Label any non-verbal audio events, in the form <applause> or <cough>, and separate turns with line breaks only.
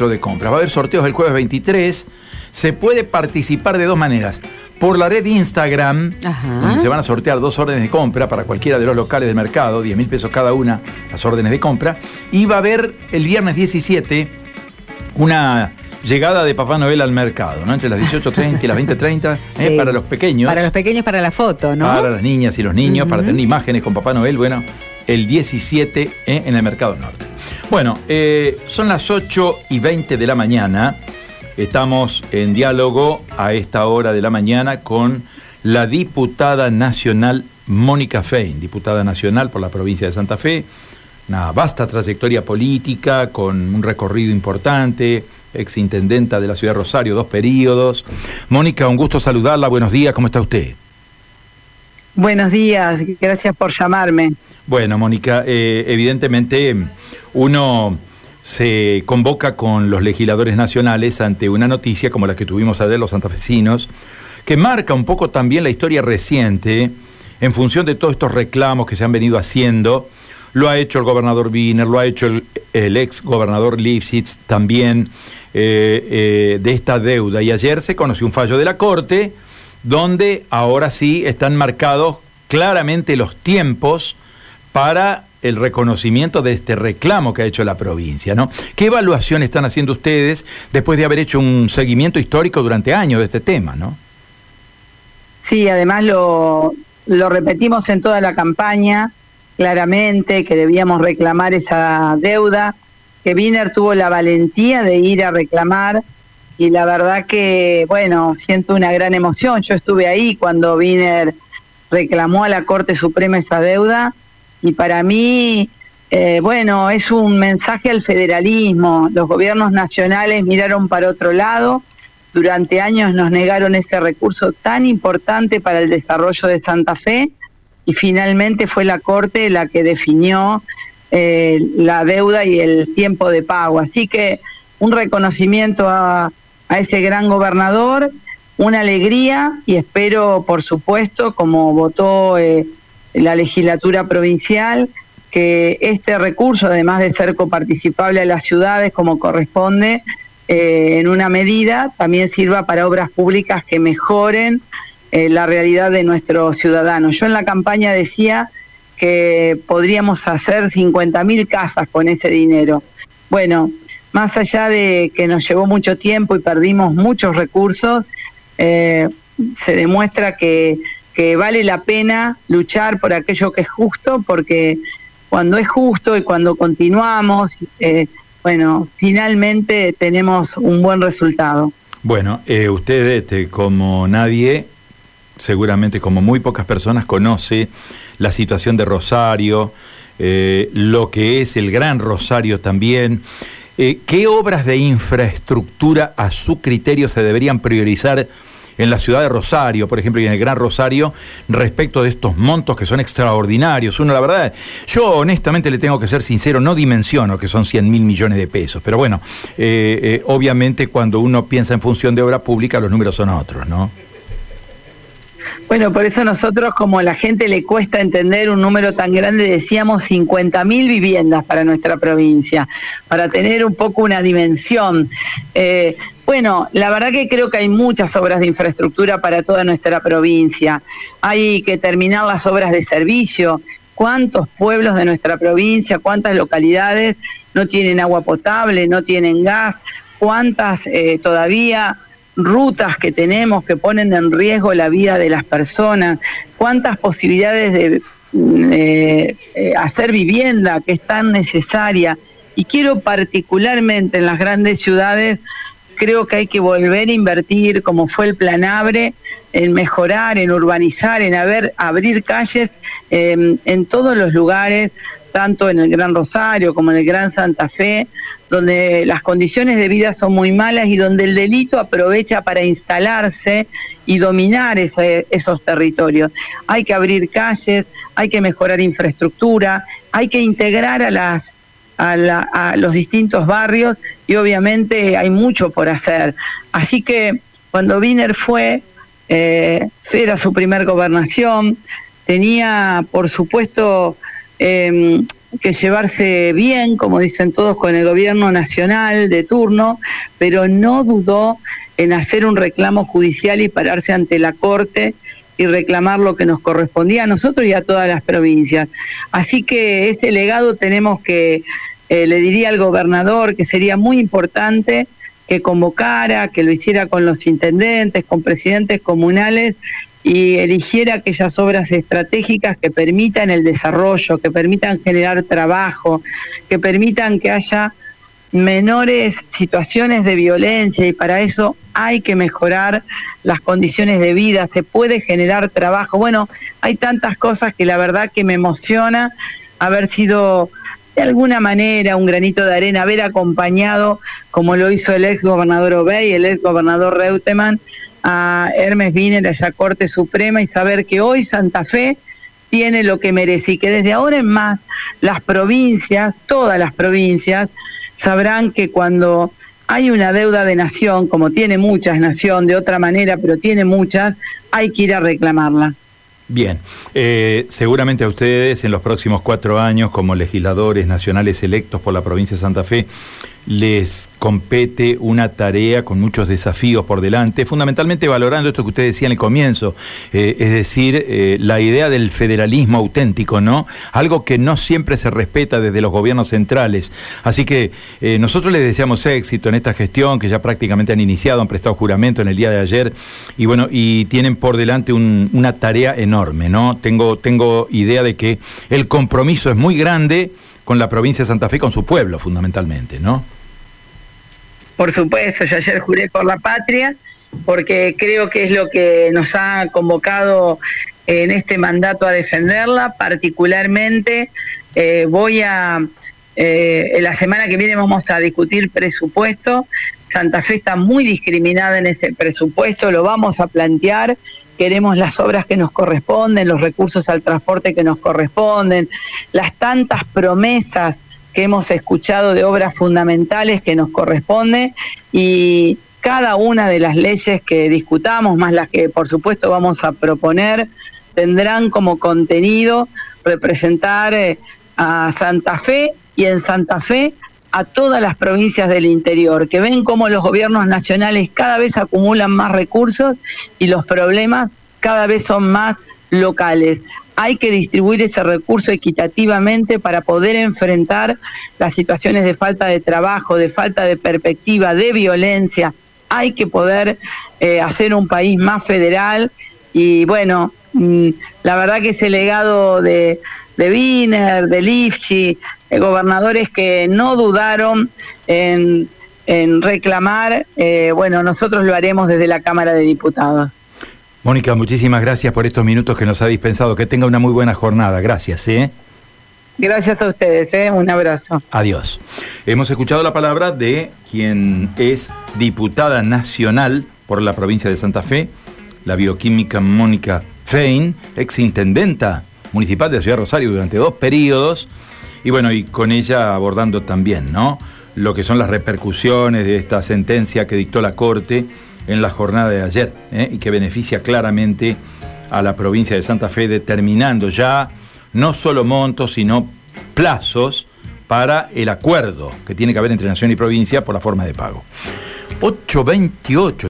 centro de compras. Va a haber sorteos el jueves 23. Se puede participar de dos maneras. Por la red Instagram, donde se van a sortear dos órdenes de compra para cualquiera de los locales del mercado, 10 mil pesos cada una, las órdenes de compra. Y va a haber el viernes 17 una llegada de Papá Noel al mercado, ¿no? Entre las 18.30 y las 20.30, ¿eh? <laughs> para los pequeños.
Para los pequeños, para la foto, ¿no?
Para las niñas y los niños, para tener imágenes con Papá Noel, bueno, el 17 ¿eh? en el Mercado Norte. Bueno, eh, son las 8 y 20 de la mañana. Estamos en diálogo a esta hora de la mañana con la diputada nacional Mónica Fein, diputada nacional por la provincia de Santa Fe, una vasta trayectoria política con un recorrido importante, exintendenta de la ciudad de Rosario, dos periodos. Mónica, un gusto saludarla, buenos días, ¿cómo está usted?
Buenos días, gracias por llamarme.
Bueno, Mónica, eh, evidentemente uno se convoca con los legisladores nacionales ante una noticia como la que tuvimos ayer los santafesinos, que marca un poco también la historia reciente en función de todos estos reclamos que se han venido haciendo. Lo ha hecho el gobernador Wiener, lo ha hecho el, ex gobernador Lifshitz también eh, eh, de esta deuda. Y ayer se conoció un fallo de la Corte donde ahora sí están marcados claramente los tiempos para el reconocimiento de este reclamo que ha hecho la provincia, ¿no? ¿Qué evaluación están haciendo ustedes después de haber hecho un seguimiento histórico durante años de este tema, ¿no?
Sí, además lo, lo repetimos en toda la campaña, claramente, que debíamos reclamar esa deuda, que Wiener tuvo la valentía de ir a reclamar y la verdad que, bueno, siento una gran emoción. Yo estuve ahí cuando Wiener reclamó a la Corte Suprema esa deuda y para mí, eh, bueno, es un mensaje al federalismo. Los gobiernos nacionales miraron para otro lado. Durante años nos negaron ese recurso tan importante para el desarrollo de Santa Fe y finalmente fue la Corte la que definió eh, la deuda y el tiempo de pago. Así que un reconocimiento a, ese gran gobernador, una alegría y espero, por supuesto, como votó eh, la legislatura provincial, que este recurso, además de ser coparticipable a las ciudades como corresponde, eh, en una medida, también sirva para obras públicas que mejoren eh, la realidad de nuestros ciudadanos. Yo en la campaña decía que podríamos hacer 50.000 casas con ese dinero. Bueno, más allá de que nos llevó mucho tiempo y perdimos muchos recursos, eh, se demuestra que vale la pena luchar por aquello que es justo, porque cuando es justo y cuando continuamos, eh, bueno, finalmente tenemos un buen resultado.
Bueno, eh, usted este, como nadie, seguramente como muy pocas personas, conoce la situación de Rosario, lo que es el Gran Rosario también. ¿Qué obras de infraestructura a su criterio se deberían priorizar? en la ciudad de Rosario, por ejemplo, y en el Gran Rosario, respecto de estos montos que son extraordinarios. Uno, la verdad, yo honestamente le tengo que ser sincero, no dimensiono que son 100 mil millones de pesos, pero bueno, eh, eh, obviamente cuando uno piensa en función de obra pública, los números son otros, ¿no?
Bueno, por eso nosotros, como a la gente le cuesta entender un número tan grande, decíamos 50.000 viviendas para nuestra provincia, para tener un poco una dimensión. Eh, bueno, la verdad que creo que hay muchas obras de infraestructura para toda nuestra provincia. Hay que terminar las obras de servicio. ¿Cuántos pueblos de nuestra provincia, cuántas localidades no tienen agua potable, no tienen gas? ¿Cuántas eh, todavía rutas que tenemos que ponen en riesgo la vida de las personas, cuántas posibilidades de eh, hacer vivienda que es tan necesaria. Y quiero particularmente en las grandes ciudades, creo que hay que volver a invertir, como fue el Plan Abre, en mejorar, en urbanizar, en abrir calles em, en todos los lugares tanto en el Gran Rosario como en el Gran Santa Fe, donde las condiciones de vida son muy malas y donde el delito aprovecha para instalarse y dominar esos territorios. Hay que abrir calles, hay que mejorar infraestructura, hay que integrar a los distintos barrios y obviamente hay mucho por hacer. Así que cuando Wiener fue, eh, era su primer gobernación, tenía por supuesto Em, que llevarse bien, como dicen todos, con el gobierno nacional de turno, pero no dudó en hacer un reclamo judicial y pararse ante la Corte y reclamar lo que nos correspondía a nosotros y a todas las provincias. Así que ese legado tenemos que, eh, le diría al gobernador que sería muy importante que convocara, que lo hiciera con los intendentes, con presidentes comunales y eligiera aquellas obras estratégicas que permitan el desarrollo, que permitan generar trabajo, que permitan que haya menores situaciones de violencia y para eso hay que mejorar las condiciones de vida, se puede generar trabajo. Bueno, hay tantas cosas que la verdad que me emociona haber sido de alguna manera un granito de arena, haber acompañado, como lo hizo el ex gobernador Obey, el ex gobernador Reutemann, a Hermes Wiener, a esa Corte Suprema y saber que hoy Santa Fe tiene lo que merece y que desde ahora en más las provincias, todas las provincias, sabrán que cuando hay una deuda de nación, como tiene muchas nación de otra manera, pero tiene muchas, hay que ir a reclamarla.
Bien, eh, seguramente a ustedes en los próximos cuatro años como legisladores nacionales electos por la provincia de Santa Fe les compete una tarea con muchos desafíos por delante, fundamentalmente valorando esto que usted decía en el comienzo, eh, es decir, eh, la idea del federalismo auténtico, ¿no? Algo que no siempre se respeta desde los gobiernos centrales. Así que eh, nosotros les deseamos éxito en esta gestión, que ya prácticamente han iniciado, han prestado juramento en el día de ayer, y bueno, y tienen por delante una tarea enorme, ¿no? Tengo, tengo idea de que el compromiso es muy grande con la provincia de Santa Fe, con su pueblo fundamentalmente, ¿no?
Por supuesto, yo ayer juré por la patria, porque creo que es lo que nos ha convocado en este mandato a defenderla. Particularmente eh, voy a, eh, la semana que viene vamos a discutir presupuesto. Santa Fe está muy discriminada en ese presupuesto, lo vamos a plantear queremos las obras que nos corresponden, los recursos al transporte que nos corresponden, las tantas promesas que hemos escuchado de obras fundamentales que nos corresponden y cada una de las leyes que discutamos, más las que por supuesto vamos a proponer, tendrán como contenido representar eh, a Santa Fe y en Santa Fe a todas las provincias del interior, que ven cómo los gobiernos nacionales cada vez acumulan más recursos y los problemas cada vez son más locales. Hay que distribuir ese recurso equitativamente para poder enfrentar las situaciones de falta de trabajo, de falta de perspectiva, de violencia. Hay que poder eh, hacer un país más federal y bueno, mm, la verdad que ese legado de, de Wiener, de Lifchi, gobernadores que no dudaron en, reclamar, eh, bueno, nosotros lo haremos desde la Cámara de Diputados.
Mónica, muchísimas gracias por estos minutos que nos ha dispensado. Que tenga una muy buena jornada. Gracias. ¿eh?
Gracias a ustedes. ¿eh? Un abrazo.
Adiós. Hemos escuchado la palabra de quien es diputada nacional por la provincia de Santa Fe, la bioquímica Mónica Fein, exintendenta municipal de Ciudad Rosario durante dos periodos y bueno, y con ella abordando también, ¿no? Lo que son las repercusiones de esta sentencia que dictó la Corte en la jornada de ayer ¿eh? y que beneficia claramente a la provincia de Santa Fe, determinando ya no solo montos, sino plazos para el acuerdo que tiene que haber entre nación y provincia por la forma de pago. 828